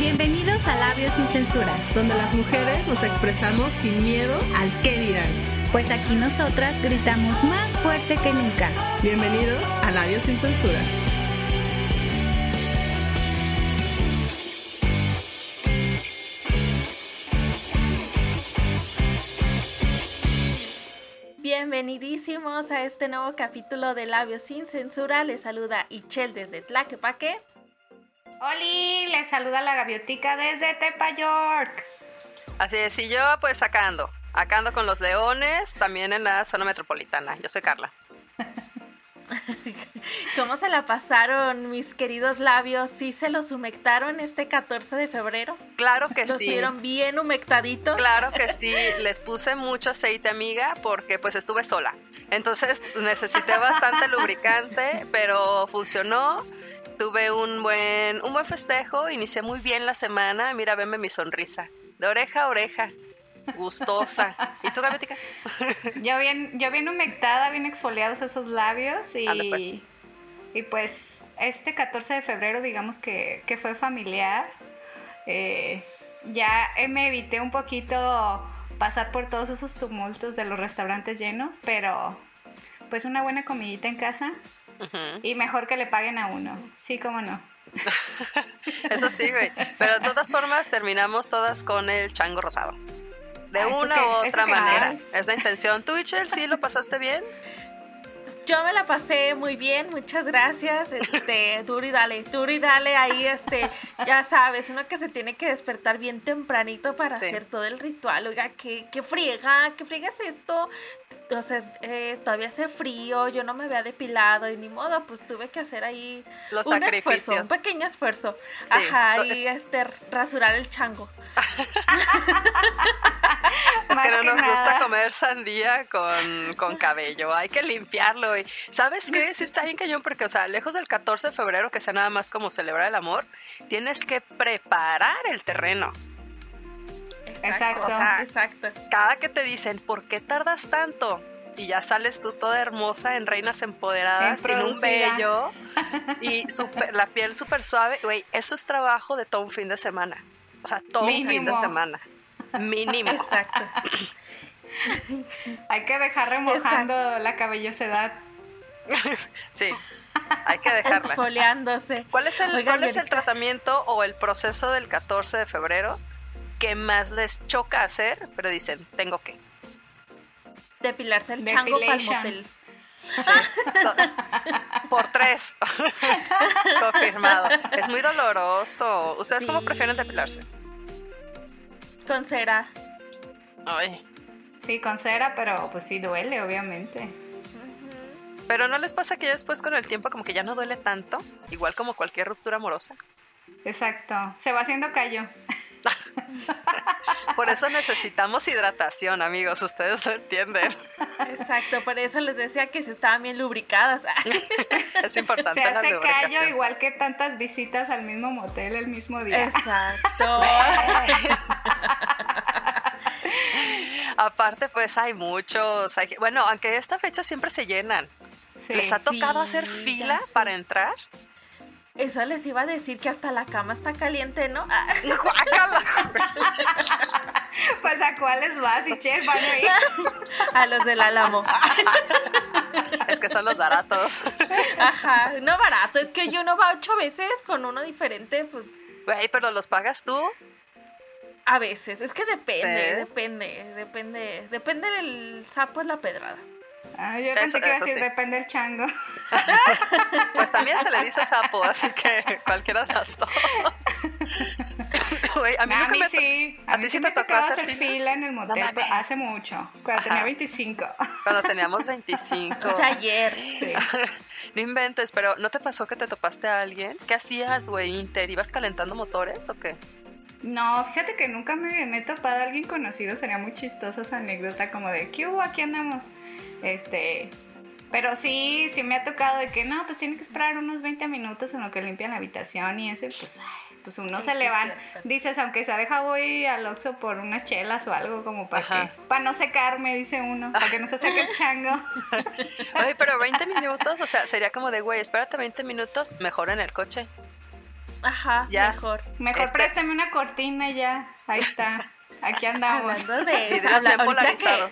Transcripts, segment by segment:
Bienvenidos a Labios sin Censura, donde las mujeres nos expresamos sin miedo al qué dirán. pues aquí nosotras gritamos más fuerte que nunca. Bienvenidos a Labios sin Censura. Bienvenidísimos a este nuevo capítulo de Labios sin Censura. Les saluda Ichel desde Tlaquepaque. Oli, les saluda la gaviotica desde Tepa York. Así es, y yo pues acá ando, acá ando con los leones, también en la zona metropolitana. Yo soy Carla. ¿Cómo se la pasaron mis queridos labios? ¿Sí se los humectaron este 14 de febrero? Claro que ¿Los sí. vieron bien humectaditos? Claro que sí, les puse mucho aceite amiga porque pues estuve sola. Entonces necesité bastante lubricante, pero funcionó. Tuve un buen, un buen festejo, inicié muy bien la semana. Mira, venme mi sonrisa. De oreja a oreja. Gustosa. ¿Y tú, Gabetica? Yo bien, yo bien humectada, bien exfoliados esos labios y, Ande, pues. y pues este 14 de febrero digamos que, que fue familiar. Eh, ya me evité un poquito pasar por todos esos tumultos de los restaurantes llenos, pero pues una buena comidita en casa Y mejor que le paguen a uno. Sí, cómo no. Eso sí, güey. Pero de todas formas terminamos todas con el chango rosado. De Ah, una que- u otra que manera. Es la intención. ¿Tú, Michelle, sí lo pasaste bien? Yo me la pasé muy bien, muchas gracias. Este, duro y dale, duro y dale ahí, este, ya sabes, uno que se tiene que despertar bien tempranito para Sí. hacer todo el ritual. Oiga, qué, qué friega, qué friega es esto. Entonces, eh, todavía hace frío, yo no me había depilado y ni modo, pues tuve que hacer ahí Los un esfuerzo, un pequeño esfuerzo. Sí. Ajá, y este, rasurar el chango. Más que no nos gusta comer sandía con, con cabello. Hay que limpiarlo. Y, ¿Sabes qué? Sí está bien cañón porque, o sea, lejos del 14 de febrero, que sea nada más como celebrar el amor, tienes que preparar el terreno. Exacto. O sea, exacto. Cada que te dicen, ¿por qué tardas tanto? Y ya sales tú toda hermosa en Reinas Empoderadas, En sin un vello y súper- la piel súper suave. Güey, eso es trabajo de todo un fin de semana. O sea, todo un fin de semana. Mínimo. Exacto. Hay que dejar remojando la cabellosidad. Sí, hay que dejarla. Exfoliándose. ¿Cuál es el, Oigan, cuál es el tratamiento o el proceso del 14 de febrero que más les choca hacer, pero dicen, tengo que? Depilarse el chango para el motel. Por tres. Confirmado. Es muy doloroso. ¿Ustedes cómo prefieren depilarse? Con cera. Ay. Sí, con cera, pero pues sí duele, obviamente. Pero ¿no les pasa que ya después con el tiempo como que ya no duele tanto? Igual como cualquier ruptura amorosa. Exacto. Se va haciendo callo. Por eso necesitamos hidratación, amigos. Ustedes lo entienden. Exacto, por eso les decía que si estaban bien lubricadas. Es importante Se la hace lubricación. callo igual que tantas visitas al mismo motel el mismo día. Exacto. Aparte, pues hay muchos. hay- Bueno, aunque esta fecha siempre se llenan. Sí. ¿Les ha tocado sí, hacer fila para entrar? Eso les iba a decir que hasta la cama está caliente, ¿no? Ah. Pues a cuáles vas y che, van a ir. A los del álamo. es que son los baratos. Ajá, no barato, es que yo no va ocho veces con uno diferente, pues Güey, pero los pagas tú. a veces. Es que depende, depende, depende, depende del sapo es la pedrada. Ah, yo Eso- pensé que iba a decir sí. depende del chango. Pues también se le dice sapo, así que cualquiera de las dos. A mí, a nunca mí me- sí. ¿A A ti mí sí sí te tocó hacer hacer fila? en el motel pero hace mucho, cuando tenía Ajá. 25. Cuando teníamos 25. O sea, ayer. Sí. No inventes, pero ¿no te pasó que te topaste a alguien? ¿Qué hacías, güey, Inter? ¿Ibas calentando motores o qué? No, fíjate que nunca me, me he topado a alguien conocido. Sería muy chistosa esa anécdota como de, ¿qué hubo? Aquí andamos. Este, pero sí, sí me ha tocado de que no, pues tiene que esperar unos 20 minutos en lo que limpian la habitación y eso, y pues, ay, pues uno Sí, se le van. Dices, aunque sea deja voy al Oxxo por unas chelas o algo como para para no secarme, dice uno, para que no se saque el chango. Oye, pero 20 minutos, o sea, sería como de, güey, espérate 20 minutos, mejor en el coche. Ajá, Ya. mejor. Mejor Este- préstame una cortina ya. Ahí está. Aquí andamos. Hablando de habla- ahorita que,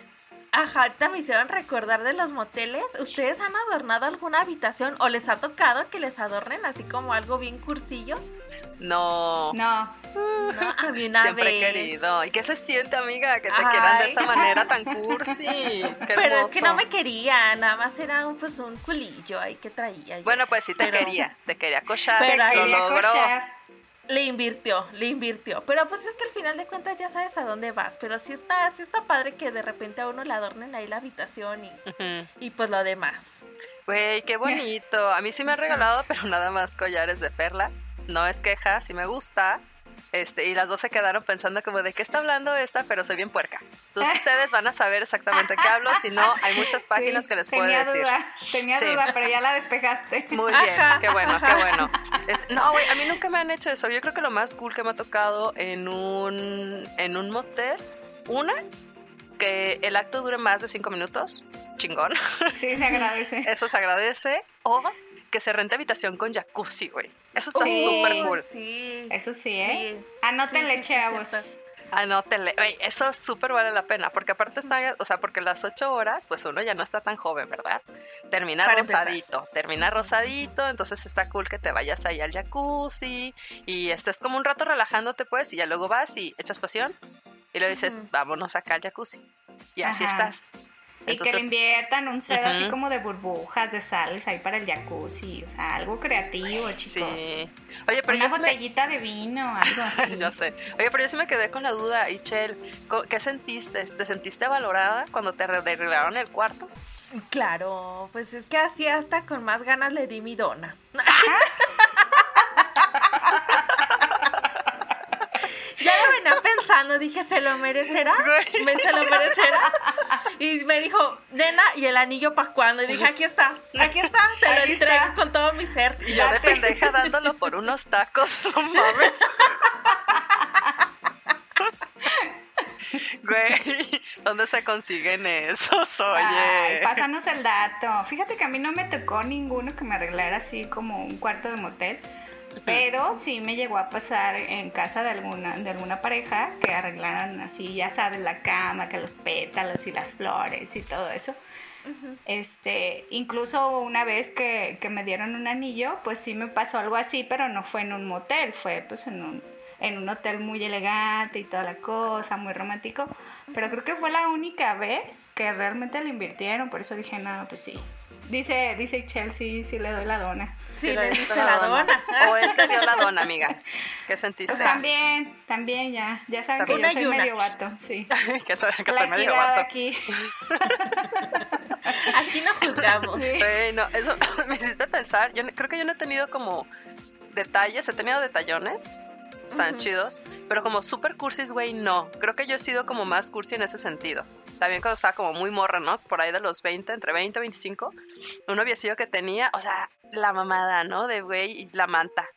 ajá, ahorita me hicieron recordar de los moteles. ¿Ustedes han adornado alguna habitación o les ha tocado que les adornen así como algo bien cursillo? No. No. No, a mí una Siempre vez. querido. ¿Y qué se siente, amiga? Que te Ay. quieran de esta manera tan cursi. Qué Pero es que no me quería, nada más era un, pues un culillo ahí que traía. Bueno, pues sí te Pero- quería. Te quería cochar. Pero lo ahí- Quería logró. cochar. Le invirtió, le invirtió. Pero pues es que al final de cuentas ya sabes a dónde vas. Pero sí está, sí está padre que de repente a uno le adornen ahí la habitación y pues lo demás. Güey, qué bonito. A mí sí me han regalado, pero nada más collares de perlas. No es queja, sí me gusta. Este, y las dos se quedaron pensando como de qué está hablando esta, pero soy bien puerca. Entonces ustedes van a saber exactamente qué hablo, si no, hay muchas páginas Sí, que les puedo tenía decir. duda, tenía Sí. duda, pero ya la despejaste. Muy bien, Ajá, qué bueno, qué bueno. Este, no, güey, a mí nunca me han hecho eso. Yo creo que lo más cool que me ha tocado en un, en un motel, una, que el acto dure más de cinco minutos, chingón, Sí, se agradece. eso se agradece, o que se rente habitación con jacuzzi, güey. Eso está súper cool. Sí. Eso sí, ¿eh? Sí. Anótenle, Sí, sí, sí, chavos. Anótenle, güey, eso súper vale la pena, porque aparte está, o sea, porque las ocho horas, pues uno ya no está tan joven, ¿verdad? Termina Para empezar. rosadito, termina rosadito, entonces está cool que te vayas ahí al jacuzzi y estés como un rato relajándote, pues, y ya luego vas y echas pasión y le dices, Ujú. vámonos acá al jacuzzi. Y así Ajá. estás. Y que le inviertan un set así como de burbujas, de sales ahí para el jacuzzi. O sea, algo creativo, chicos. Sí. Oye, pero Una yo me- botellita de vino, algo así. Ya sé. Oye, pero yo sí me quedé con la duda, Ichel, ¿co- ¿qué sentiste? ¿Te sentiste valorada cuando te arre- arreglaron el cuarto? Claro, pues es que así hasta con más ganas le di mi dona. ya lo venía pensando, dije, ¿se lo merecerá? ¿Me se lo merecerá? Y me dijo, nena, ¿y el anillo para cuándo? Y dije, aquí está, aquí está, te lo entrego está. con todo mi ser. Y yo de pendeja dándolo por unos tacos, no mames. Güey, ¿dónde se consiguen esos? Oye. Ay, pásanos el dato. Fíjate que a mí no me tocó ninguno que me arreglara así como un cuarto de motel. Pero sí me llegó a pasar en casa de alguna, de alguna pareja que arreglaran así, ya sabes, la cama, que los pétalos y las flores y todo eso. Este, incluso una vez que, que me dieron un anillo, pues sí me pasó algo así, pero no fue en un motel, fue pues en un, en un hotel muy elegante y toda la cosa, muy romántico. Pero creo que fue la única vez que realmente le invirtieron, por eso dije, no, pues sí. Dice, dice Chelsea, sí le doy la dona. Sí, le diste la dona. O él te dio la dona, amiga. ¿Qué sentiste? Pues también, también ya, ya saben que yo soy medio vato, sí. que soy, que soy La medio vato. aquí. Aquí no juzgamos. Sí. Güey, no, eso me hiciste pensar. Yo creo que yo no he tenido como detalles, he tenido detallones. Están chidos, pero como super cursis, güey, no. Creo que yo he sido como más cursi en ese sentido. También cuando estaba como muy morra, ¿no? Por ahí de los 20, entre 20 y 25. Un noviecillo que tenía, o sea, la mamada, ¿no? De güey, y la manta.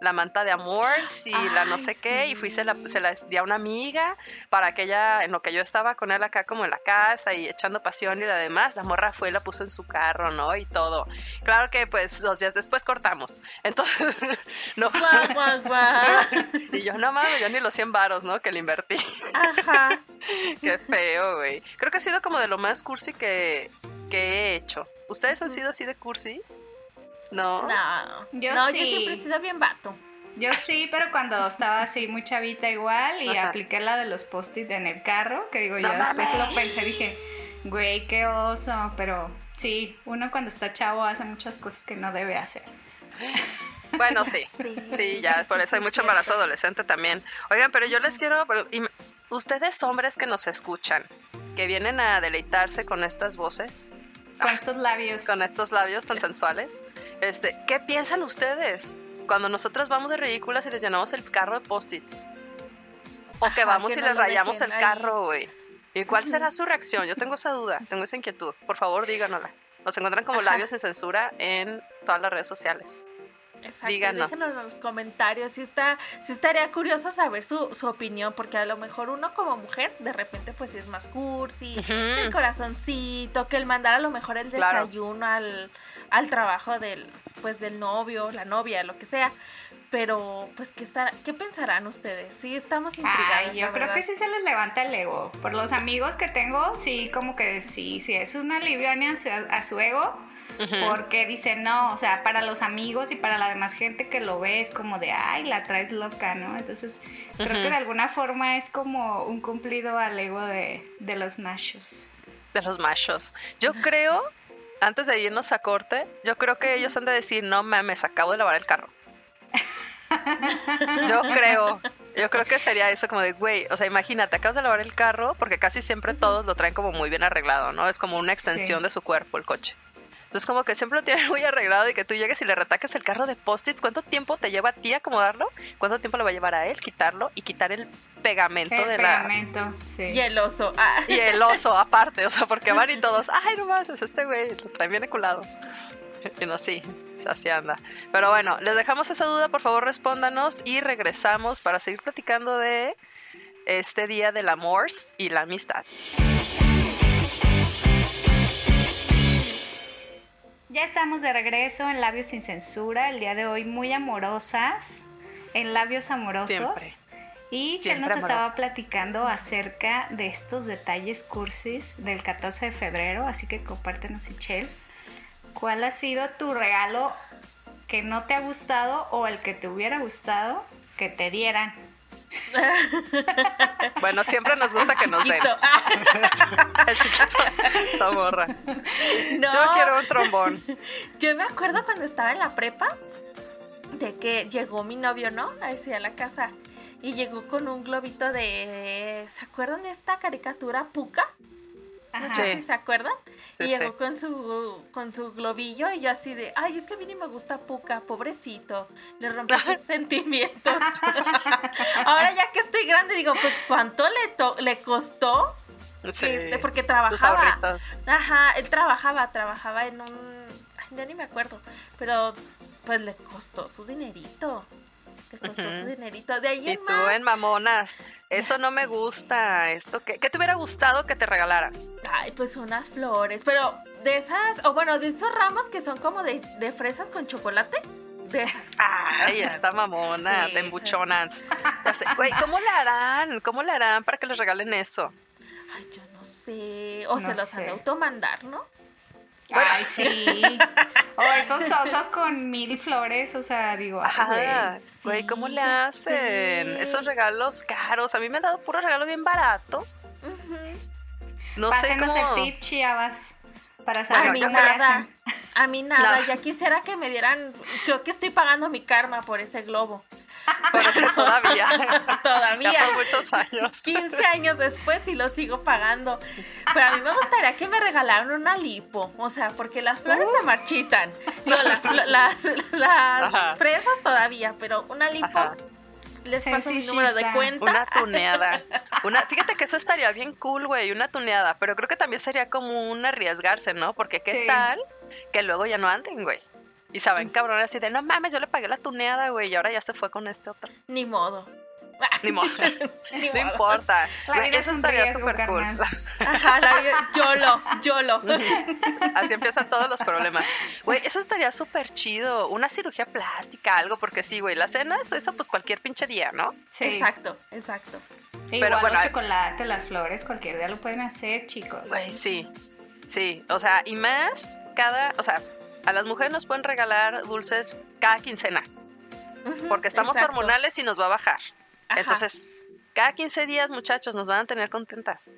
La manta de amor y la no Ay, sé qué. Y fui, se la, sí. se la di a una amiga para que ella, en lo que yo estaba con él acá como en la casa y echando pasión y lo demás, la morra fue y la puso en su carro, ¿no? Y todo. Claro que pues dos días después cortamos. Entonces, no. Guau, guau, guau. Y yo, no mames, yo ni los 100 varos, ¿no? Que le invertí. Ajá. Qué feo, güey. Creo que ha sido como de lo más cursi que, que he hecho. ¿Ustedes han sido así de cursis? No. No, Yo no, sí. yo siempre he sido bien vato. Yo sí, pero cuando estaba así muy chavita igual y Ajá. apliqué la de los post-it en el carro, que digo, No yo después lo pensé, dije, güey, qué oso, pero sí, uno cuando está chavo hace muchas cosas que no debe hacer. Bueno, sí. Sí, ya, por eso hay mucho embarazo adolescente también. Oigan, pero yo les quiero, ustedes hombres que nos escuchan, que vienen a deleitarse con estas voces, Con estos labios. con estos labios tan sensuales, este, ¿qué piensan ustedes cuando nosotros vamos de ridículas y les llenamos el carro de post-its? O que Ajá, vamos que y les rayamos el ahí. carro, güey. ¿Y cuál será su reacción? Yo tengo esa duda, tengo esa inquietud. Por favor, díganosla. Nos encuentran como Ajá. labios sin censura en todas las redes sociales. Exacto, Díganos. déjenos en los comentarios. Si está, si estaría curioso saber su, su opinión, porque a lo mejor uno como mujer, de repente, pues sí es más cursi, el corazoncito, que el mandar a lo mejor el Claro. desayuno al, al trabajo del, pues del novio, la novia, lo que sea. Pero, pues, ¿qué, estará, ¿qué pensarán ustedes? Sí, estamos intrigados. Ay, yo creo que sí se les levanta el ego. Por los amigos que tengo, sí, como que sí, sí, es una alivio a su ego porque dice no, o sea, para los amigos y para la demás gente que lo ve es como de, ay, la traes loca, ¿no? Entonces, creo que de alguna forma es como un cumplido al ego de, de los machos. De los machos. Yo creo, antes de irnos a corte, yo creo que ellos han de decir, no mames, acabo de lavar el carro. yo creo, yo creo que sería eso como de, güey, o sea, imagínate, acabas de lavar el carro, porque casi siempre todos lo traen como muy bien arreglado, ¿no? Es como una extensión de su cuerpo el coche. Entonces como que siempre lo tienen muy arreglado y que tú llegues y le retaques el carro de post-its, ¿cuánto tiempo te lleva a ti acomodarlo? ¿Cuánto tiempo le va a llevar a él quitarlo y quitar el pegamento el de pegamento, Sí. Y el oso. Ah. Y el oso aparte, o sea, porque van y todos, ay, no más, es este güey, lo trae bien enculado. Y no, sí, así anda. Pero bueno, les dejamos esa duda, por favor respóndanos y regresamos para seguir platicando de este día del amor y la amistad. Ya estamos de regreso en Labios sin Censura, el día de hoy muy amorosas, en Labios Amorosos. Y Chel nos estaba platicando acerca de estos detalles cursis del 14 de febrero, así que compártenos, Chel, ¿cuál ha sido tu regalo que no te ha gustado o el que te hubiera gustado que te dieran? Bueno, siempre nos gusta que nos den. Chiquito, morra. No. Yo quiero un trombón. Yo me acuerdo cuando estaba en la prepa de que llegó mi novio, ¿no? A la casa. Y llegó con un globito de. ¿Se acuerdan de esta caricatura Puka? No sé si se acuerdan. y llegó con su con su globillo y yo así de, ay, es que a mí ni me gusta Puka, pobrecito. Le rompí sus sentimientos. Ahora ya que estoy grande, digo, pues ¿cuánto le, le costó? Sí, porque trabajaba. Ajá, él trabajaba, trabajaba en un... Ay, ya ni me acuerdo. Pero pues le costó su dinerito costó su dinerito. De ahí y tú en mamonas. Eso no me gusta. Esto ¿qué, ¿Qué te hubiera gustado que te regalaran? Ay, pues unas flores. Pero de esas, o bueno, de esos ramos que son como de, de fresas con chocolate. De... Ay, esta mamona, de embuchonas. Güey, ¿cómo le harán? ¿Cómo le harán para que les regalen eso? Ay, yo no sé. O se los han automandar, ¿no? Ay, sí. o esos osos con mil flores, o sea, digo, ay, güey. ¿cómo le hacen? Esos regalos caros. A mí me han dado puro regalo bien barato. No Pásenos sé cómo... el tip, chiabas. Para saber a mí nada. A mí nada. Ya quisiera que me dieran. Creo que estoy pagando mi karma por ese globo. Pero todavía. todavía. Ya muchos años. 15 años después y lo sigo pagando. Pero a mí me gustaría que me regalaran una lipo. O sea, porque las flores se marchitan. Las, las, las fresas todavía, pero una lipo. Les paso mi número de cuenta. Una tuneada. Una, fíjate que eso estaría bien cool, güey, una tuneada. Pero creo que también sería como un arriesgarse, ¿no? Porque qué tal que luego ya no anden, güey. Y saben, cabrón, así de, no mames, yo le pagué la tuneada, güey, y ahora ya se fue con este otro. Ni modo. Ni modo. no importa. La vida eso es estaría súper cool. Ajá, la vida, YOLO, YOLO. Así empiezan todos los problemas. Güey, eso estaría súper chido. Una cirugía plástica, algo, porque sí, güey, las cenas, eso pues cualquier pinche día, ¿no? Sí. Exacto, exacto. Pero Igual bueno, el chocolate, las flores, cualquier día lo pueden hacer, chicos. Güey, sí. Sí, o sea, y más cada, o sea, a las mujeres nos pueden regalar dulces cada quincena. porque estamos hormonales y nos va a bajar. Entonces, cada 15 días, muchachos, nos van a tener contentas.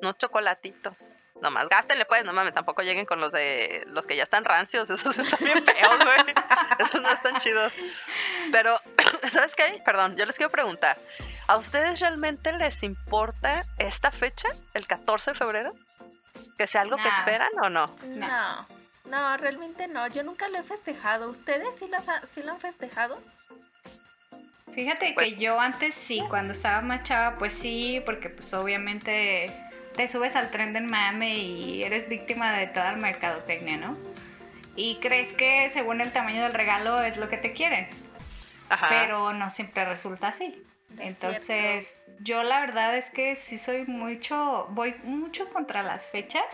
Unos chocolatitos. Nomás gástenle, pues, no mames, tampoco lleguen con los de los que ya están rancios, esos están bien feos, güey. esos no están chidos. Pero, ¿sabes qué? Perdón, yo les quiero preguntar. ¿A ustedes realmente les importa esta fecha, el 14 de febrero? ¿Que sea algo que esperan o no? No. No, realmente no. Yo nunca lo he festejado. ¿Ustedes sí, sí lo han festejado? Fíjate que pues yo antes sí, cuando estaba más chava, pues sí, porque pues obviamente te subes al tren del mame y eres víctima de toda la mercadotecnia, ¿no? Y crees que según el tamaño del regalo es lo que te quieren. Ajá. Pero no siempre resulta así. Entonces, yo la verdad es que sí soy mucho, voy mucho contra las fechas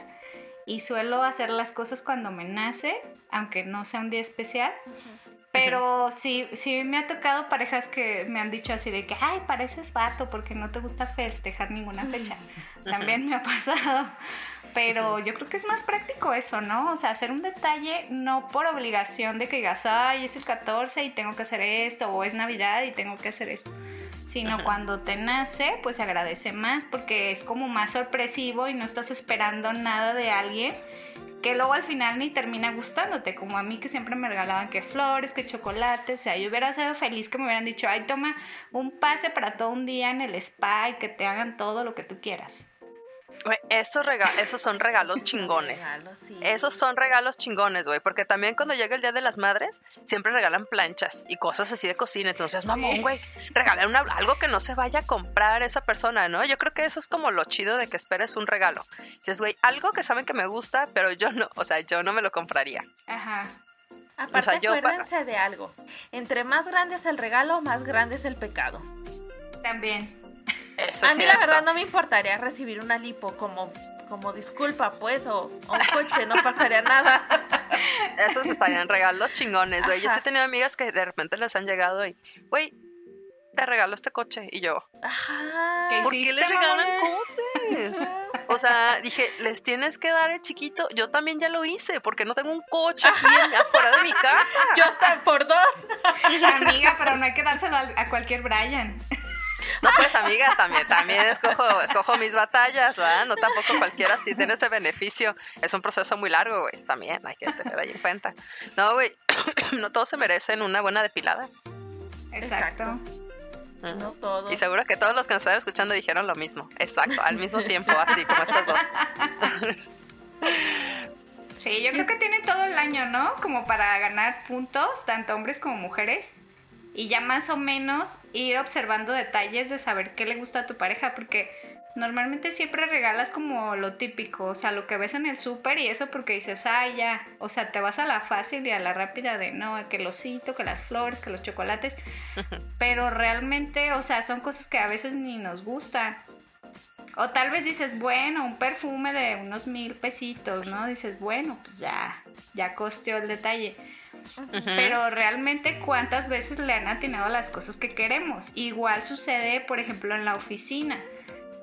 y suelo hacer las cosas cuando me nace aunque no sea un día especial. Pero sí, sí me ha tocado parejas que me han dicho así de que, ay, pareces vato porque no te gusta festejar ninguna fecha. También me ha pasado. Pero yo creo que es más práctico eso, ¿no? O sea, hacer un detalle no por obligación de que digas, ay, es el 14 y tengo que hacer esto, o es Navidad y tengo que hacer esto. Sino cuando te nace, pues se agradece más porque es como más sorpresivo y no estás esperando nada de alguien que luego al final ni termina gustándote, como a mí que siempre me regalaban que flores, que chocolates, o sea, yo hubiera sido feliz que me hubieran dicho, ay, toma un pase para todo un día en el spa y que te hagan todo lo que tú quieras. Esos, esos son regalos chingones. Esos son regalos chingones, güey. Porque también cuando llega el Día de las Madres, siempre regalan planchas y cosas así de cocina. Entonces, mamón, güey. Regalar algo que no se vaya a comprar esa persona, ¿no? Yo creo que eso es como lo chido de que esperes un regalo. Dices, güey, algo que saben que me gusta, pero yo no, o sea, yo no me lo compraría. Ajá. Aparte, acuérdense de algo. Entre más grande es el regalo, más grande es el pecado. También a mí la verdad no me importaría recibir una lipo como, como disculpa, pues, o, un coche, no pasaría nada. Esos estarían regalos chingones, güey. Yo sí he tenido amigas que de repente les han llegado y, güey, te regalo este coche. Y yo, Ajá. ¿por qué le regalan coches? o sea, dije, les tienes que dar el chiquito. Yo también ya lo hice, porque no tengo un coche aquí afuera de mi casa. Yo por dos. Amiga, pero no hay que dárselo a cualquier Brian. No, pues amiga, también, también escojo, escojo mis batallas, ¿verdad? No tampoco cualquiera si tiene este beneficio. Es un proceso muy largo, güey. También hay que tener ahí en cuenta. No, güey, no todos se merecen una buena depilada. Exacto. No todos. Y seguro que todos los que nos están escuchando dijeron lo mismo. Exacto, al mismo tiempo, así como estos dos. Sí, yo creo que tiene todo el año, ¿no? Como para ganar puntos, tanto hombres como mujeres y ya más o menos ir observando detalles de saber qué le gusta a tu pareja, porque normalmente siempre regalas como lo típico, o sea, lo que ves en el súper y eso porque dices, ah, ya, o sea, te vas a la fácil y a la rápida de, no, que el osito, que las flores, que los chocolates, pero realmente, o sea, son cosas que a veces ni nos gustan. O tal vez dices, bueno, un perfume de unos mil pesitos, ¿no? Dices, bueno, pues ya, ya costeó el detalle pero realmente cuántas veces le han atinado las cosas que queremos. Igual sucede, por ejemplo, en la oficina,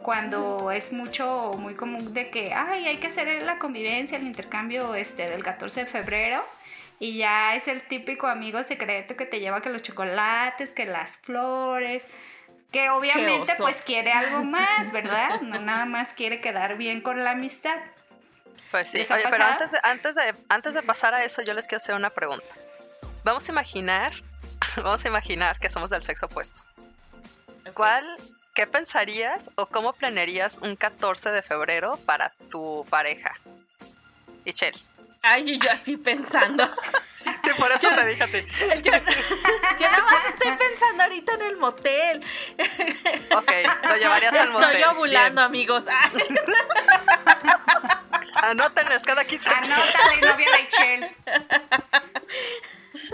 cuando es mucho, muy común de que, ay, hay que hacer la convivencia, el intercambio este, del 14 de febrero. Y ya es el típico amigo secreto que te lleva que los chocolates, que las flores, que obviamente pues quiere algo más, ¿verdad? No nada más quiere quedar bien con la amistad. Pues sí, oye, pero antes de, antes, de, antes de pasar a eso, yo les quiero hacer una pregunta. Vamos a imaginar, vamos a imaginar que somos del sexo opuesto. ¿Cuál, qué pensarías o cómo planearías un 14 de febrero para tu pareja? Michelle. Ay, yo así pensando. Sí, por eso te dije a ti. Yo, yo, nada más estoy pensando ahorita en el motel. Ok, lo llevarías al motel. Estoy ovulando, amigos. Anótenles cada 15 Anótale, novia Rachel.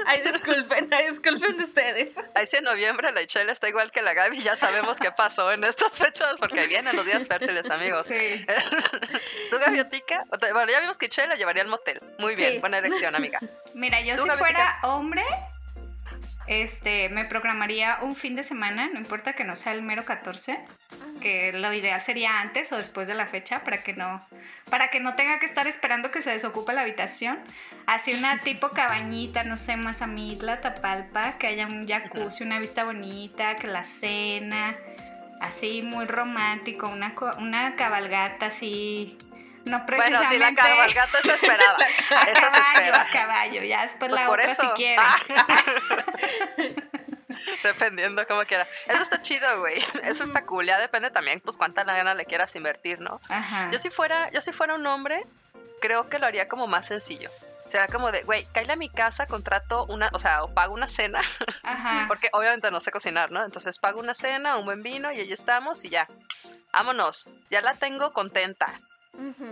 Ay, disculpen, ay, disculpen ustedes. Ay, si en noviembre la Ichel está igual que la Gaby, ya sabemos qué pasó en estas fechas, porque vienen los días fértiles, amigos. Sí. ¿Tú, Gaviotica? Bueno, ya vimos que Ichel la llevaría al motel. Muy bien, buena elección, amiga. Mira, yo si fuera hombre, este, me programaría un fin de semana, no importa que no sea el mero 14, que lo ideal sería antes o después de la fecha para que no, para que no tenga que estar esperando que se desocupe la habitación. Así una tipo cabañita, no sé, más Mazamitla, Tapalpa, que haya un jacuzzi, una vista bonita, que la cena, así muy romántico, una, una cabalgata así no precisamente. Bueno, si la cabalgata se esperaba. a caballo, a caballo. Ya después pues la otra si quieren. Ah. Dependiendo como quiera. Eso está chido, güey. Eso está cool. Ya depende también, pues, cuánta gana le quieras invertir, ¿no? Ajá. Yo si fuera, yo si fuera un hombre, creo que lo haría como más sencillo. Será como de, güey, cállate a mi casa, contrato una, o sea, o pago una cena. Ajá. porque obviamente no sé cocinar, ¿no? Entonces pago una cena, un buen vino y ahí estamos y ya. Vámonos. Ya la tengo contenta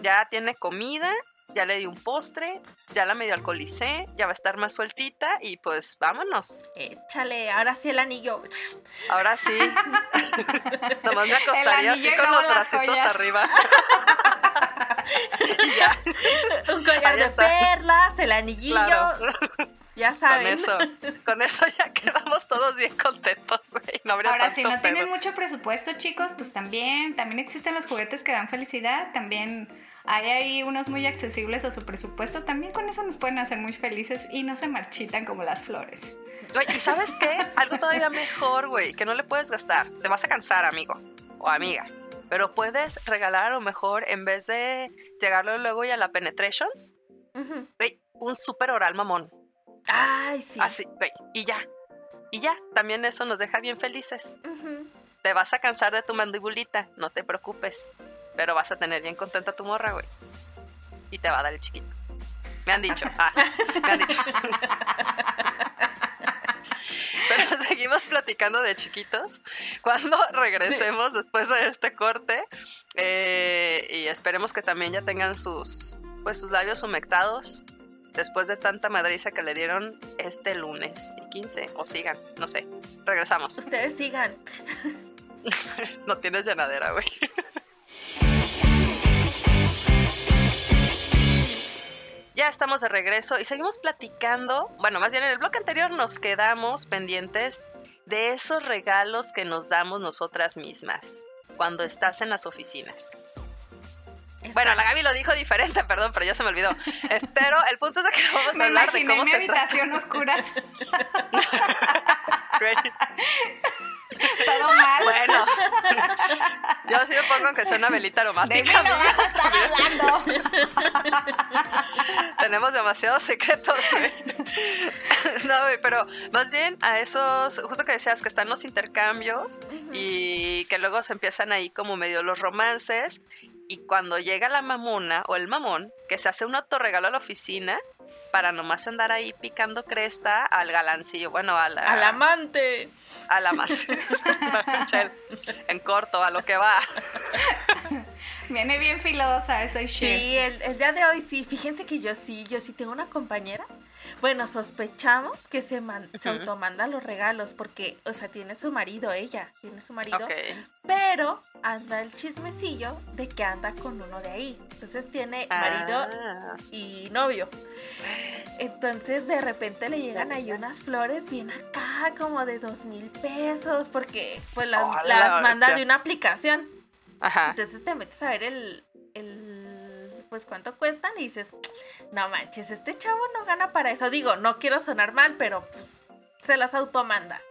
ya tiene comida, ya le di un postre, ya la medio alcoholicé, ya va a estar más sueltita y pues vámonos. Échale, ahora sí el anillo. Ahora sí. Nomás me acostaría así con los bracitos arriba. ya. Un collar de perlas, el anillillo. Claro. Ya Con saben. eso, con eso ya quedamos todos bien contentos, güey. No habría Ahora, si no tienen pedo. mucho presupuesto, chicos, pues también, también existen los juguetes que dan felicidad. También hay ahí unos muy accesibles a su presupuesto. También con eso nos pueden hacer muy felices y no se marchitan como las flores. Güey, ¿y sabes qué? Algo todavía mejor, güey, que no le puedes gastar. Te vas a cansar, amigo o amiga. Pero puedes regalar a lo mejor, en vez de llegarlo luego y a la penetrations, Ujú. güey, un super oral mamón. Ay, sí. Así, y ya. Y ya, también eso nos deja bien felices. Te vas a cansar de tu mandibulita, no te preocupes. Pero vas a tener bien contenta tu morra, güey. Y te va a dar el chiquito. Me han dicho. Ah, me han dicho. Pero seguimos platicando de chiquitos. Cuando regresemos después de este corte, eh, y esperemos que también ya tengan sus, pues, sus labios humectados después de tanta madriza que le dieron este lunes y 15, o sigan, no sé. Regresamos. Ustedes sigan. No tienes llenadera, güey. Ya estamos de regreso y seguimos platicando. Bueno, más bien en el bloque anterior nos quedamos pendientes de esos regalos que nos damos nosotras mismas cuando estás en las oficinas. Bueno, la Gaby lo dijo diferente, perdón, pero ya se me olvidó. Pero el punto es que vamos a Me hablar de imaginé cómo mi te habitación oscura, todo mal. Bueno, yo sí me pongo que sea una velita De mí aromática. no amiga. vas a estar hablando. Tenemos demasiados secretos. No, pero más bien a esos, justo que decías que están los intercambios y que luego se empiezan ahí como medio los romances y cuando llega la mamona o el mamón que se hace un autorregalo a la oficina para nomás andar ahí picando cresta al galancillo, bueno, a la, Al amante. a la madre. en corto, a lo que va. Viene bien filosa esa shit. Sí, el, el día de hoy sí. Fíjense que yo sí, yo sí tengo una compañera. Bueno, sospechamos que se, man- se automanda los regalos porque, o sea, tiene su marido, ella tiene su marido, pero anda el chismecillo de que anda con uno de ahí. Entonces tiene marido Ah. y novio. Entonces de repente le llegan ahí unas flores bien acá, como de dos mil pesos, porque pues las, Hola, las manda de una aplicación. Ajá. Entonces te metes a ver el, el pues cuánto cuestan y dices, no manches, este chavo no gana para eso. Digo, no quiero sonar mal, pero pues se las automanda.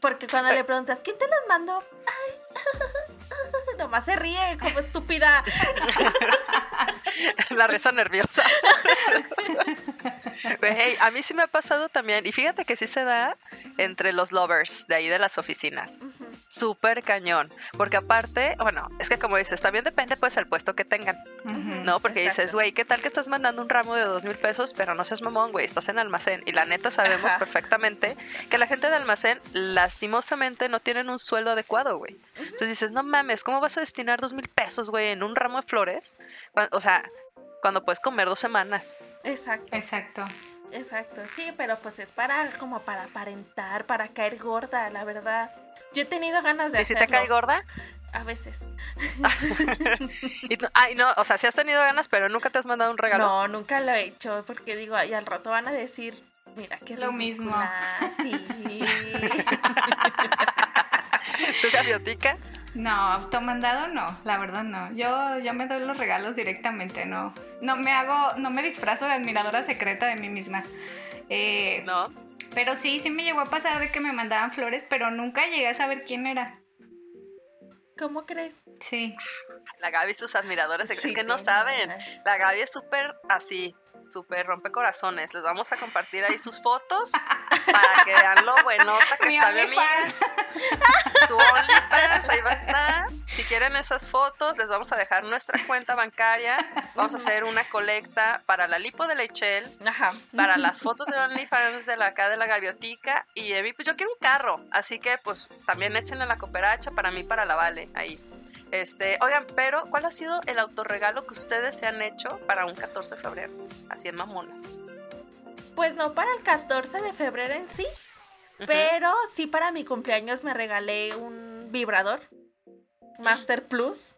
Porque cuando le preguntas, ¿quién te las mandó? Ay, nomás se ríe como estúpida. La risa nerviosa. Güey, a mí sí me ha pasado también. Y fíjate que sí se da entre los lovers de ahí de las oficinas. Ujú. Súper cañón. Porque aparte, bueno, es que como dices, también depende pues el puesto que tengan. Ujú. ¿No? Porque Exacto. dices, güey, ¿qué tal que estás mandando un ramo de dos mil pesos? Pero no seas mamón, güey, estás en almacén. Y la neta sabemos Ajá. perfectamente que la gente de almacén lastimosamente no tienen un sueldo adecuado, güey. Entonces dices, no mames, ¿cómo vas a destinar dos mil pesos, güey, en un ramo de flores? O sea, cuando puedes comer dos semanas. Exacto, Exacto. exacto. Sí, pero pues es para como para aparentar, para caer gorda, la verdad. Yo he tenido ganas de ¿Y si hacerlo. te cae gorda? A veces. Ay, no, o sea, sí has tenido ganas, pero nunca te has mandado un regalo. No, nunca lo he hecho porque digo, y al rato van a decir, mira, qué Lo mismo. Sí. ¿Tu gaviotica? No, automandado no, la verdad no. Yo, yo me doy los regalos directamente, no. No me hago, no me disfrazo de admiradora secreta de mí misma. Eh, No. Pero sí, sí me llegó a pasar de que me mandaban flores, pero nunca llegué a saber quién era. ¿Cómo crees? Sí. La Gaby y sus admiradores, es Sí, que no saben. La Gaby es súper así, súper rompecorazones. Les vamos a compartir ahí sus fotos para que vean lo buenota que Mi está OnlyFans, ahí va a estar. Si quieren esas fotos, les vamos a dejar nuestra cuenta bancaria. Vamos a hacer una colecta para la lipo de Leichel, Ajá. para las fotos de OnlyFans de la acá de la gaviotica y de mí, pues yo quiero un carro, así que pues también échenle la cooperacha para mí, para la Vale, ahí. Este, oigan, pero ¿cuál ha sido el autorregalo que ustedes se han hecho para un 14 de febrero? Así en mamonas. Pues no para el 14 de febrero en sí, pero sí para mi cumpleaños me regalé un vibrador Master Plus.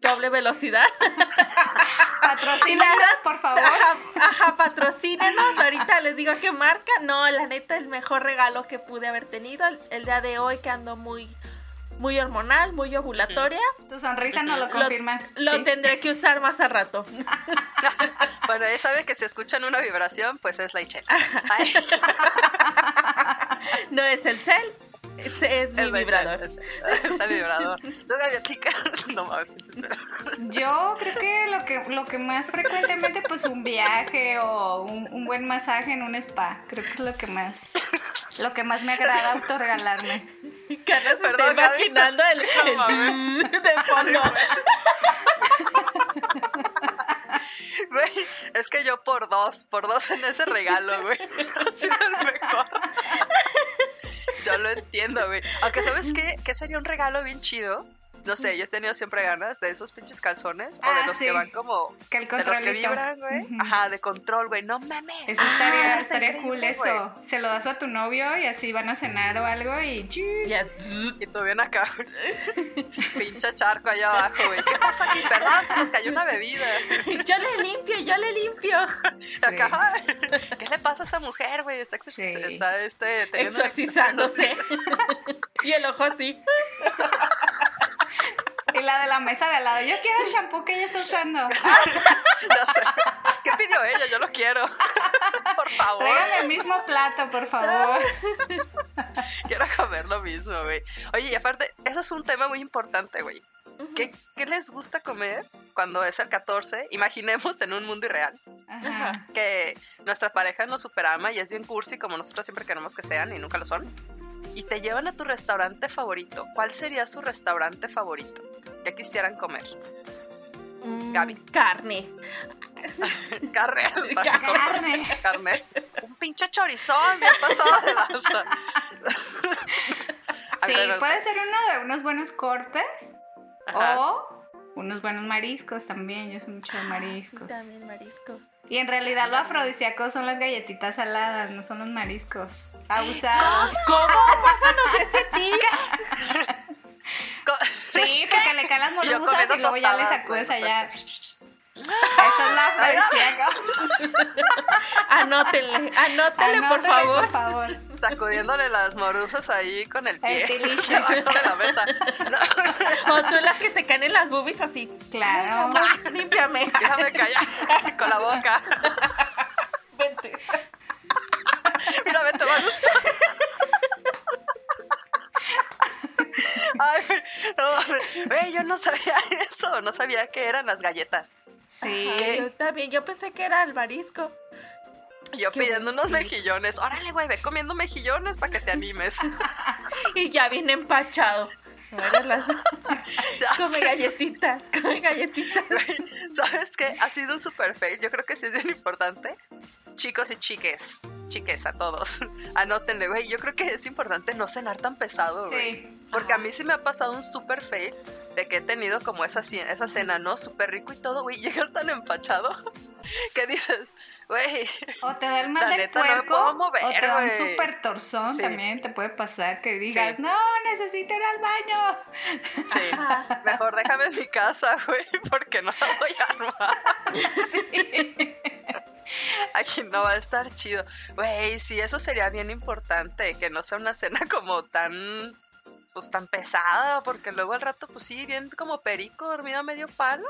doble velocidad. Patrocínanos, por favor. Ajá, ajá, patrocínenos. Ahorita les digo qué marca. No, la neta, el mejor regalo que pude haber tenido el, el día de hoy que ando muy, muy hormonal, muy ovulatoria. Tu sonrisa no lo confirma. Lo Sí. tendré que usar más a rato. Bueno, ya saben que si escuchan una vibración, pues es la Ichel. No es el cel, es, es mi vibrador. Es, es el vibrador. No mames. Yo creo que lo que lo que más frecuentemente, pues un viaje o un, un buen masaje en un spa. Creo que es lo que más, lo que más me agrada autorregalarme. Carla se está imaginando el, de fondo. Güey, es que yo por dos, por dos en ese regalo, güey. Ha sido el mejor. Yo lo entiendo, güey. Aunque, ¿sabes qué? ¿Qué sería un regalo bien chido? No sé, yo he tenido siempre ganas de esos pinches calzones o de Ah, los sí. que van como. Que el De los que controlito. vibran, güey. Ajá, de control, güey. No mames. Eso estaría, Ah, estaría está cool eso. Se lo das a tu novio y así van a cenar o algo y. Y tú bien acá. Pinche charco allá abajo, güey. ¿Qué pasa aquí? Perdón, cayó una bebida. Yo le limpio, yo le limpio. Sí. Acá. ¿Qué le pasa a esa mujer, güey? Está, exorci- Sí. está este, Exorcizándose. y el ojo así. La de la mesa de al lado. Yo quiero el shampoo que ella está usando. ¿Qué pidió ella? Yo lo quiero. Por favor. Tráigame el mismo plato, por favor. Quiero comer lo mismo, güey. Oye, y aparte, eso es un tema muy importante, güey. ¿Qué, qué les gusta comer cuando es el 14? Imaginemos en un mundo irreal Ajá. que nuestra pareja nos superama y es bien cursi como nosotros siempre queremos que sean y nunca lo son. Y te llevan a tu restaurante favorito. ¿Cuál sería su restaurante favorito? Ya quisieran comer. Mm, Gaby. Carne. Carne. Carne. Carne. Un pinche chorizón bien pasado de lanza. Sí, puede ser uno de unos buenos cortes Ajá. o unos buenos mariscos también. Yo soy mucho de mariscos. Sí, también mariscos. Y en realidad lo afrodisíaco son las galletitas saladas, no son los mariscos. Abusados. ¿Cómo? Pásanos ese tip. Sí, porque le caen las morusas y luego ya le sacudes allá. Eso es la afrodisíaco. Anótenle, anótenle, por Anótale, favor. por favor. sacudiéndole las morusas ahí con el pie. El de la mesa. No, O tú las que te caen en las boobies así. Claro. Límpiame. déjame callar con la boca. Vente. Mira, vete, Manu. Ay, yo no sabía eso. No sabía que eran las galletas. Sí. Yo también, yo pensé que era el marisco. Yo Qué pidiendo unos mejillones. Órale, güey, ve comiendo mejillones para que te animes. Y ya viene empachado. Las- Come sé. galletitas, come galletitas. ¿Sabes qué? Ha sido un super fail. Yo creo que sí es bien importante. Chicos y chiques, chiques a todos, anótenle, güey. Yo creo que es importante no cenar tan pesado, güey. Sí. Porque a mí sí me ha pasado un super fail de que he tenido como esa, cena, ¿no? Súper rico y todo, güey. Llegas tan empachado que dices, güey, O te da el mal del no puerco mover, o te da un super torzón Sí. también. Te puede pasar que digas, Sí. no, necesito ir al baño. sí, mejor déjame en mi casa, güey, porque no la voy a armar. Aquí no va a estar chido. Güey, sí, eso sería bien importante, que no sea una cena como tan, pues tan pesada, porque luego al rato, pues sí, bien como perico dormido a medio palo.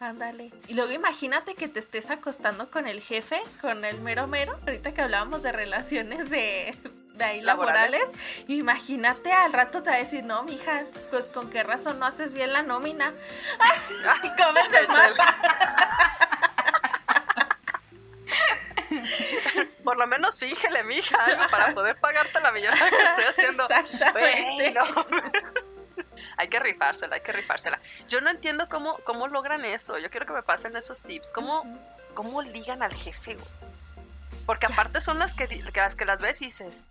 Ándale. Y luego imagínate que te estés acostando con el jefe, con el mero mero, ahorita que hablábamos de relaciones de, de ahí Laborales. laborales. Imagínate al rato te va a decir, no, mija, pues con qué razón no haces bien la nómina. y comes de más. Por lo menos fíngele, mija, algo para poder pagarte la millonada que estoy haciendo. Exactamente. No. Hay que rifársela, hay que rifársela. Yo no entiendo cómo, cómo logran eso. Yo quiero que me pasen esos tips. ¿Cómo, cómo ligan al jefe, güey? Porque aparte son las que, las que las ves y dices,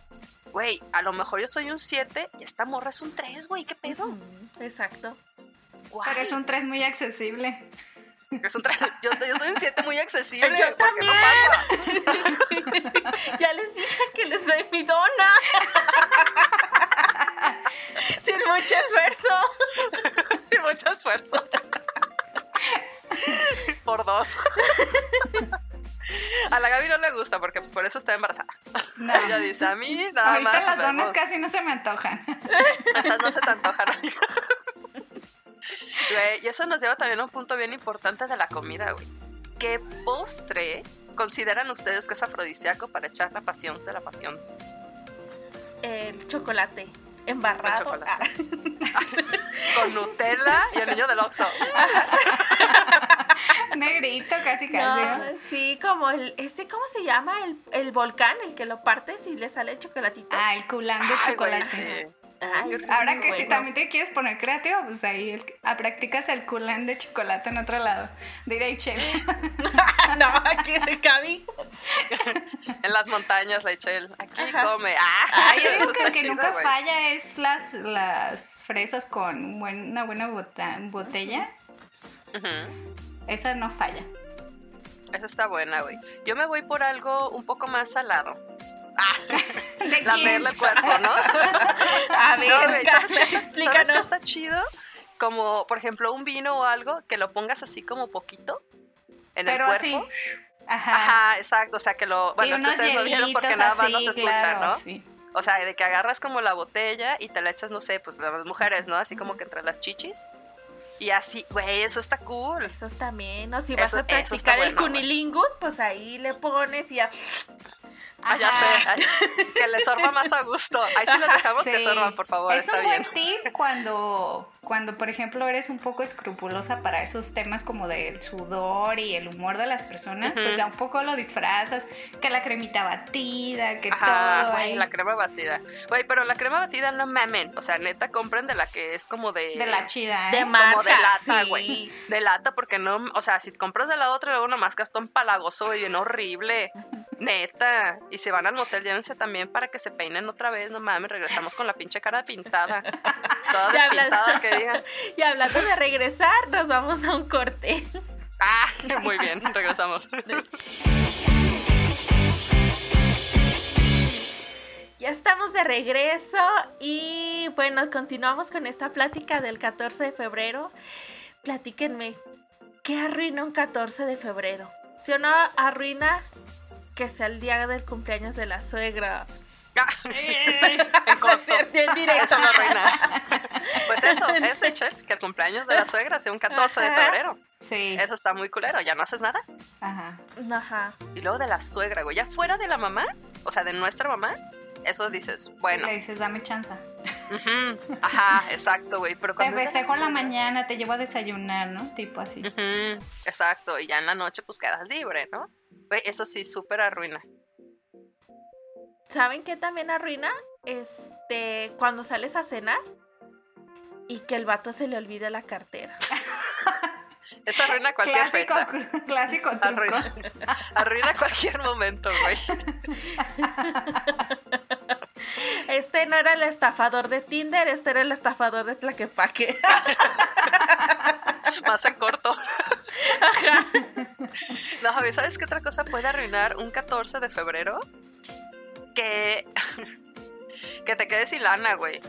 güey, a lo mejor yo soy un 7 y esta morra es un 3, güey, ¿qué pedo? Exacto. Guay. Pero es un 3 muy accesible. Es un yo, yo soy un 7 muy accesible. Yo porque no. Ya les dije que les doy mi dona. Sin mucho esfuerzo. Sin mucho esfuerzo. dos. A la Gaby no le gusta porque pues, por eso está embarazada. No. Ella dice, a mí nada Ahorita más. las donas casi no se me antojan. No se te antojan. Güey, y eso nos lleva también a un punto bien importante de la comida, güey. ¿Qué postre consideran ustedes que es afrodisíaco para echar la pasión de la pasión? El chocolate embarrado. chocolate. Con Nutella y el niño del Oxxo. Negrito, casi casi. Ah, ¿no? sí, como el, ese, ¿cómo se llama? El, el volcán, el que lo partes y le sale chocolatito. Ah, el culán de chocolate. Ay, Ahora que si también te quieres poner creativo, pues ahí el- ah, practicas el culán de chocolate en otro lado. Diré Chel. no, aquí en Gaby. En las montañas, Rachel. Aquí Ajá. come. Ah, yo digo que el que nunca falla es las, las fresas con buen- una buena bota- botella. Esa no falla. Esa está buena, güey. Yo me voy por algo un poco más salado. Ah, ¿De lamerle el cuerpo, ¿no? A ver, No, Carla, ¿Sabes qué explícanos. está chido? Como, por ejemplo, un vino o algo que lo pongas así como poquito en Pero el así. cuerpo. Ajá. Ajá, exacto. O sea, que lo. Bueno, es que ustedes lo vieron porque nada más así, no se escucha, claro, ¿no? sí. O sea, de que agarras como la botella y te la echas, no sé, pues las mujeres, ¿no? Así como que entre las chichis. Y así, güey, eso está cool. Esos también, o si Eso- vas a eso practicar el bueno, cunilingus, pues ahí le pones y ya. Ah, ya sé. ay, que le sorba más a gusto. Ahí sí les dejamos que Sí. sorban, por favor. Es está un bien. buen tip cuando, cuando, por ejemplo, eres un poco escrupulosa para esos temas como del sudor y el humor de las personas, Ujú. pues ya un poco lo disfrazas, que la cremita batida, que Ajá, todo güey, ahí. la crema batida. Güey, pero la crema batida no mamen. O sea, neta, compren de la que es como de. De la chida, ¿eh? De como marca, de lata, sí. güey. De lata, porque no. O sea, si compras de la otra, luego nomás gastó empalagoso y bien horrible. Neta. Y si van al motel, llévense también para que se peinen otra vez. No mames, regresamos con la pinche cara pintada. Toda despintada que digan. Y hablando de regresar, nos vamos a un corte. Ah, muy bien, regresamos. Ya estamos de regreso y bueno, continuamos con esta plática del 14 de febrero. Platíquenme, ¿qué arruina un 14 de febrero? Si o no arruina que sea el día del cumpleaños de la suegra. Corto. en directo. Arruina. Pues eso, eso, Echel, que el cumpleaños de la suegra sea un 14 de Ajá. febrero. Sí. Eso está muy culero, ya no haces nada. Ajá. Ajá. Y luego de la suegra, güey, ya fuera de la mamá, o sea, de nuestra mamá, eso dices, bueno, Le dices, dame chanza. ajá, exacto, güey, pero Te cuando de la festejo en la mañana, te llevo a desayunar, ¿no? Tipo así. exacto, y ya en la noche pues quedas libre, ¿no? Güey, eso sí, súper arruina. ¿Saben qué también arruina? Este, cuando sales a cenar y que el vato se le olvide la cartera. Eso arruina cualquier Clásico, fecha. clásico truco. Arruina, arruina cualquier momento, güey. Este no era el estafador de Tinder, este era el estafador de Tlaquepaque. Más en corto. No, ¿sabes qué otra cosa puede arruinar un 14 de febrero? Que, que te quedes sin lana, güey.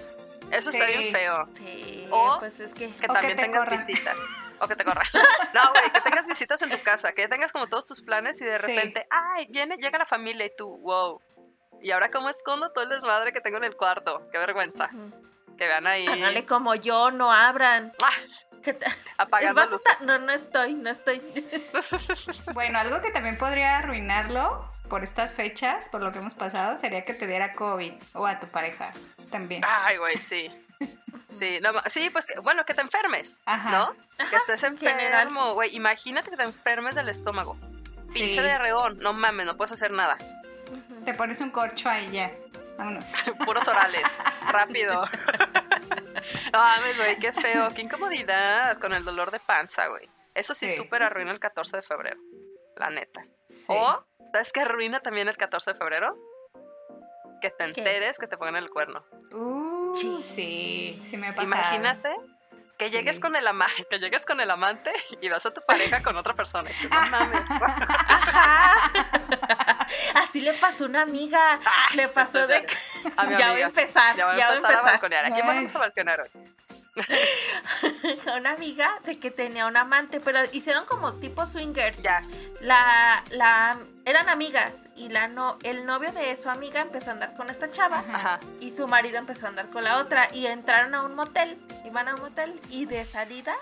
Eso está Sí. bien feo. Sí, O- pues es que... Que O que también te tengas visitas. O que te corran. No, güey, que tengas visitas en tu casa. Que tengas como todos tus planes y de Sí. repente, ay, viene, llega la familia y tú, wow. Y ahora, ¿cómo escondo todo el desmadre que tengo en el cuarto? Qué vergüenza. Ujú. Que vean ahí Háganle como yo, no abran. ah, ¿Qué te- apagando ¿Vas a estar- luces. No, no estoy, no estoy. Bueno, algo que también podría arruinarlo por estas fechas, por lo que hemos pasado, sería que te diera COVID o a tu pareja también. Ay, güey, sí. Sí, no, sí, pues bueno, que te enfermes, Ajá. ¿no? que estés general. enfermo, güey. Imagínate que te enfermes del estómago. Pinche Sí. de reón, no mames, no puedes hacer nada. Te pones un corcho ahí ya. Vámonos. Puros orales, rápido. No mames, güey, qué feo, qué incomodidad con el dolor de panza, güey. Eso sí, Sí. súper arruina el 14 de febrero, la neta. Sí. O, ¿sabes qué arruina también el 14 de febrero? Que te ¿Qué? enteres que te pongan el cuerno. Uh, Sí. sí, sí me ha pasado. Imagínate que llegues Sí. con el ama que llegues con el amante y vas a tu pareja con otra persona. Y tú, no mames. Así le pasó a una amiga. Le pasó de que A ya voy a empezar, Ya voy a ya empezar a empezar. balconear. ¿A quién Ay. vamos a balconear hoy? una amiga de que tenía un amante, pero hicieron como tipo swingers. Ya. La, la, eran amigas y la no, el novio de su amiga empezó a andar con esta chava Ajá. y su marido empezó a andar con la otra y entraron a un motel, iban a un motel y de salida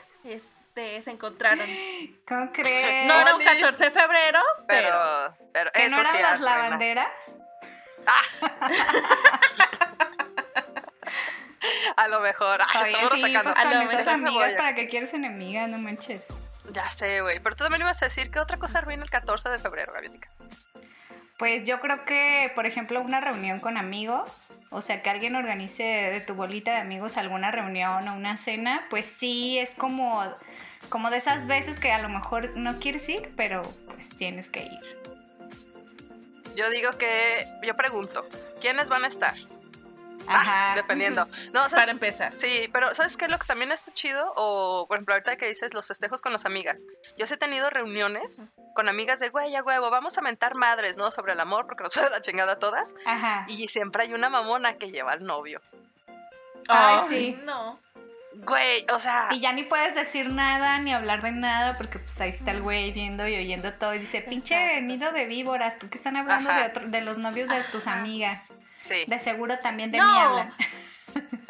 este se encontraron. ¿Cómo crees? No era un sí. 14 de febrero, pero, Pero, pero ¿Que eso no eran sí las lavanderas? A lo mejor. Ay, Oye, sí, sacando. pues A con lo esas amigas. ¿para qué quieres enemigas? No manches. Ya sé, güey. Pero tú también ibas a decir que otra cosa arruina el 14 de febrero, Gaviótica. Pues yo creo que, por ejemplo, una reunión con amigos, o sea, que alguien organice de tu bolita de amigos alguna reunión o una cena, pues sí es como, como de esas veces que a lo mejor no quieres ir, pero pues tienes que ir. Yo digo que. Yo pregunto, ¿quiénes van a estar? Ajá. Dependiendo. No, o sea, para empezar. Sí, pero ¿sabes qué? Lo que también está chido, o por ejemplo, ahorita que dices los festejos con las amigas. Yo sí he tenido reuniones con amigas de, güey, a huevo, vamos a mentar madres, ¿no? Sobre el amor, porque nos fue de la chingada a todas. Ajá. Y siempre hay una mamona que lleva al novio. Ay, Ay, sí. No. Güey, o sea, Y ya ni puedes decir nada ni hablar de nada porque pues ahí está el güey viendo y oyendo todo y dice, pinche nido de víboras, ¿por qué están hablando de, otro- de los novios de tus amigas? sí. De seguro también de No. mí hablan.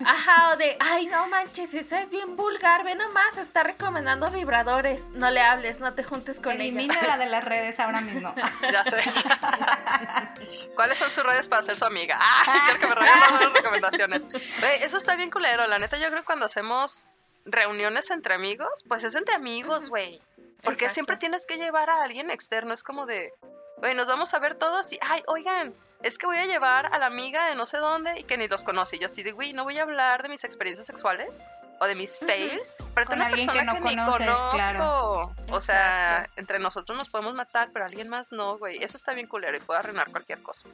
Ajá, o de, ay, no manches, esa es bien vulgar, ve nomás, está recomendando vibradores. No le hables, no te juntes con ella. Elimínala de las redes ahora mismo. Ya sé. ¿Cuáles son sus redes para ser su amiga? Ah, quiero que me regalen las recomendaciones. Güey, eso está bien culero. La neta, yo creo que cuando hacemos reuniones entre amigos, pues es entre amigos, güey. Porque Exacto. siempre tienes que llevar a alguien externo. Es como de, güey, nos vamos a ver todos y, ay, oigan, es que voy a llevar a la amiga de no sé dónde y que ni los conoce. Y yo así de, güey, no voy a hablar de mis experiencias sexuales o de mis fails, pero Con una alguien que persona no conoces, conozco. claro. O sea, Exacto. entre nosotros nos podemos matar, pero alguien más no, güey. Eso está bien culero y puede arruinar cualquier cosa.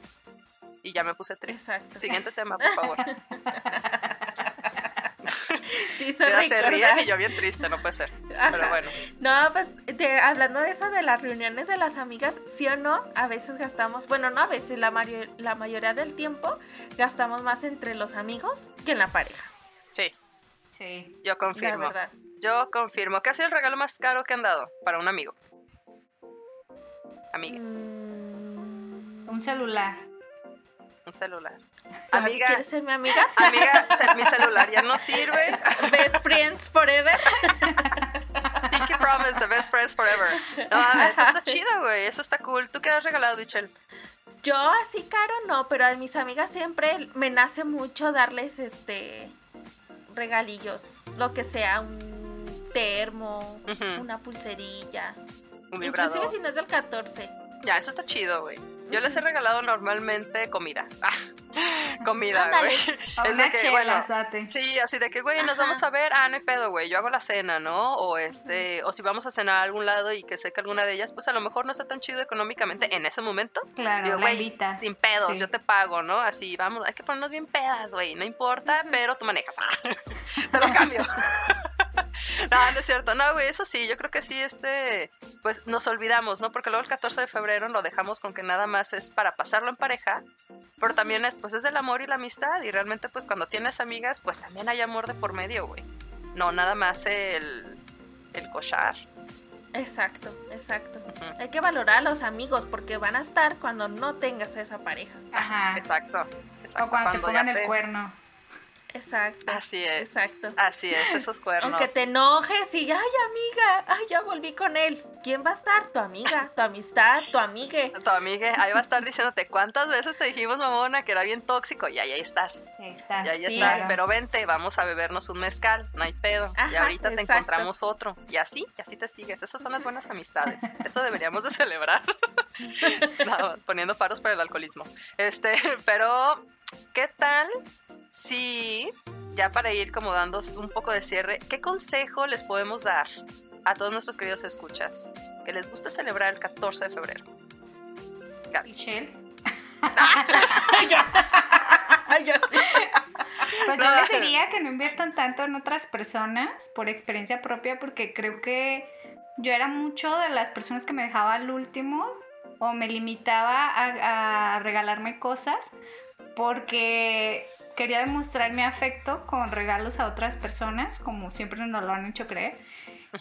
Y ya me puse triste. Exacto. Siguiente tema, por favor. Hizo se y yo bien triste, no puede ser. Ajá. Pero bueno. No, pues de- hablando de eso de las reuniones de las amigas, sí o no, a veces gastamos, bueno, no a veces, la, mayo- la mayoría del tiempo gastamos más entre los amigos que en la pareja, Sí, Sí. yo la confirmo. verdad. Yo confirmo. ¿Qué ha sido el regalo más caro que han dado para un amigo? Amiga, Mm, Un celular. Un celular. Amiga, ¿Quieres ser mi amiga? amiga, mi celular ya no sirve. Best friends forever. Pinky Promise, the best friends forever. No, neta está chido, güey. Eso está cool. ¿Tú qué has regalado, Michelle? Yo así caro no, pero a mis amigas siempre me nace mucho darles este regalillos, lo que sea, un termo, una pulserilla, Un inclusive si no es del 14. Ya, eso está chido, güey. Yo les he regalado normalmente comida. comida, güey. Es de que, bueno. Sí, así de que, güey, nos vamos a ver, ah, no hay pedo, güey, yo hago la cena, ¿no? O este, o si vamos a cenar a algún lado y que sé que alguna de ellas, pues a lo mejor no está tan chido económicamente en ese momento. Claro, Digo, la invitas. Sin pedos, Sí. yo te pago, ¿no? Así, vamos, hay que ponernos bien pedas, güey, no importa, pero tú manejas. te lo cambio. no, no es cierto, no, güey, eso sí, yo creo que sí, este, pues nos olvidamos, ¿no? Porque luego el 14 de febrero lo dejamos con que nada más es para pasarlo en pareja, pero también es, pues es el amor y la amistad, y realmente, pues cuando tienes amigas, pues también hay amor de por medio, güey. No, nada más el, el cochar. Exacto, exacto. Ujú. Hay que valorar a los amigos porque van a estar cuando no tengas a esa pareja. Ajá. Exacto. exacto O cuando, te ya pongan el te- cuerno. Exacto. Así es. Exacto. Así es, esos cuernos. Aunque te enojes y, ay amiga, ay ya volví con él. ¿Quién va a estar? Tu amiga, tu amistad, tu amigue. Tu amiga ahí va a estar diciéndote cuántas veces te dijimos, mamona, que era bien tóxico. Y ahí, ahí estás. Ahí está. Y ahí Sí, estás. claro. Pero vente, vamos a bebernos un mezcal. No hay pedo. y ahorita te encontramos otro. Y así, y así te sigues. Esas son las buenas amistades. Eso deberíamos de celebrar. No, poniendo paros para el alcoholismo. Este, pero, ¿qué tal si, ya para ir como dando un poco de cierre, qué consejo les podemos dar a todos nuestros queridos escuchas que les gusta celebrar el 14 de febrero? Gaby. Michelle. Pues No, yo les diría que no inviertan tanto en otras personas por experiencia propia, porque creo que yo era mucho de las personas que me dejaba al último o me limitaba a, a regalarme cosas porque quería demostrar mi afecto con regalos a otras personas, como siempre nos lo han hecho creer.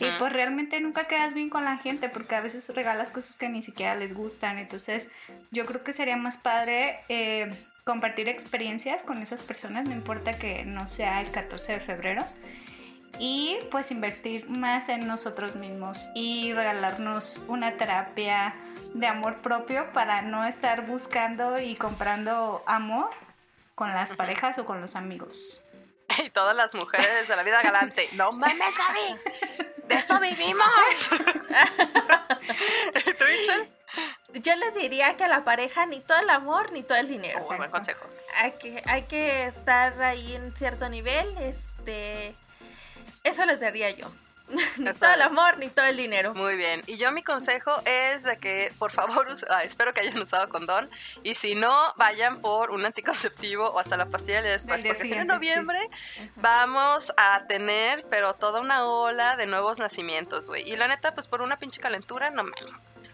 Y pues realmente nunca quedas bien con la gente porque a veces regalas cosas que ni siquiera les gustan. Entonces yo creo que sería más padre eh, compartir experiencias con esas personas, no importa que no sea el 14 de febrero. Y pues invertir más en nosotros mismos y regalarnos una terapia de amor propio para no estar buscando y comprando amor con las parejas o con los amigos. Y todas las mujeres de la vida galante. No mames, Gaby. De eso vivimos. Yo les diría que a la pareja ni todo el amor ni todo el dinero. Un buen consejo. Hay que, hay que estar ahí en cierto nivel. Este, eso les diría yo. ni todo el amor ni todo el dinero. Muy bien. Y yo mi consejo es de que por favor, ah, espero que hayan usado condón y si no, vayan por un anticonceptivo o hasta la pastilla de después, porque si en noviembre vamos a tener, pero toda una ola de nuevos nacimientos, güey. Y la neta, pues por una pinche calentura, no me...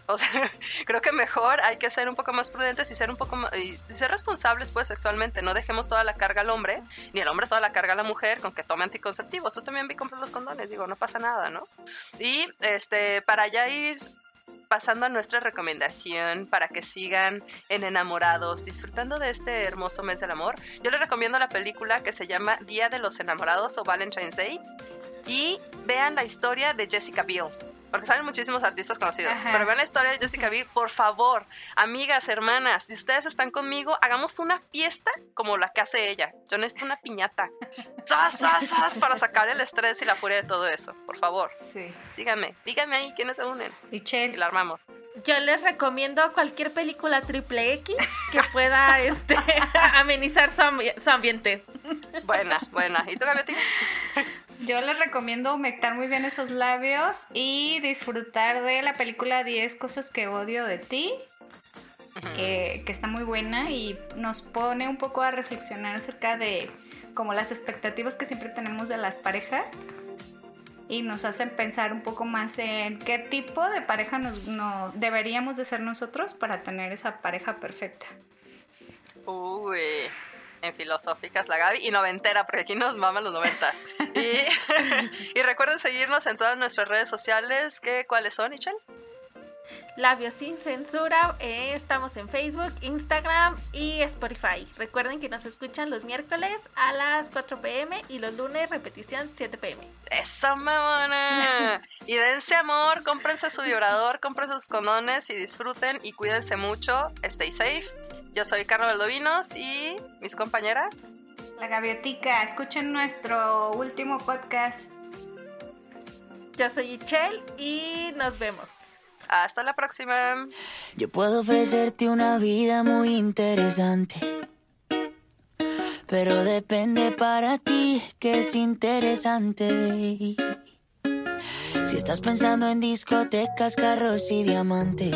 O sea, creo que mejor hay que ser un poco más prudentes y ser un poco más, y ser responsables pues sexualmente. No dejemos toda la carga al hombre, ni el hombre toda la carga a la mujer con que tome anticonceptivos. Tú también vi comprar los condones, digo, no pasa nada, ¿no? Y este, para ya ir pasando a nuestra recomendación para que sigan en enamorados, disfrutando de este hermoso mes del amor, yo les recomiendo la película que se llama Día de los Enamorados o Valentine's Day y vean la historia de Jessica Biel porque saben muchísimos artistas conocidos. Pero vean la historia de Jessica Biel, por favor, amigas, hermanas, si ustedes están conmigo, hagamos una fiesta como la que hace ella. Yo necesito una piñata. ¡Sas, sas, sas! Para sacar el estrés y la furia de todo eso, por favor. Sí. Díganme, díganme ahí quiénes se unen. Y Chen. Y la armamos. Yo les recomiendo cualquier película triple X que pueda este, amenizar su, su ambiente. Buena, buena. ¿Y tú, Gavioti? Yo les recomiendo humectar muy bien esos labios y disfrutar de la película 10 cosas que odio de ti, que, que, está muy buena y nos pone un poco a reflexionar acerca de como las expectativas que siempre tenemos de las parejas y nos hacen pensar un poco más en qué tipo de pareja nos, no, deberíamos de ser nosotros para tener esa pareja perfecta. Uy en filosóficas la Gaby y noventera, porque aquí nos maman los noventas. Y, recuerden seguirnos en todas nuestras redes sociales, que ¿cuáles son, Michelle? Labios sin censura, eh, estamos en Facebook, Instagram y Spotify. Recuerden que nos escuchan los miércoles a las 4 pm y los lunes repetición 7 pm. ¡Eso, mamona! y dense amor, cómprense su vibrador, cómprense sus condones y disfruten y cuídense mucho. Stay safe. Yo soy Carlos Valdovinos y mis compañeras. La Gaviotica, escuchen nuestro último podcast. Yo soy Ichel y nos vemos. Hasta la próxima. Yo puedo ofrecerte una vida muy interesante. Pero depende para ti que es interesante. Si estás pensando en discotecas, carros y diamantes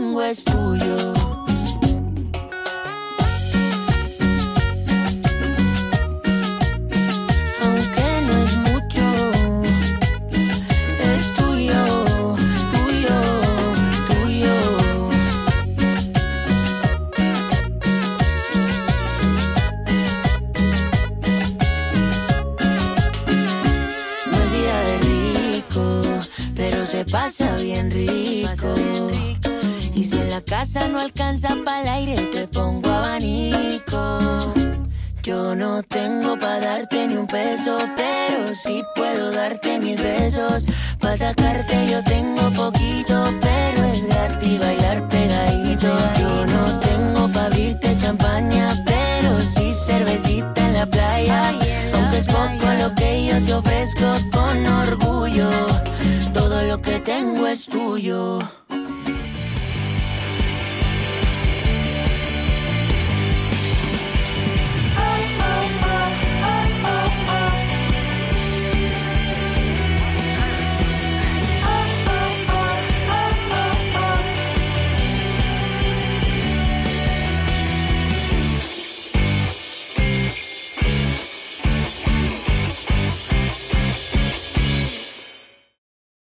tengo es tuyo.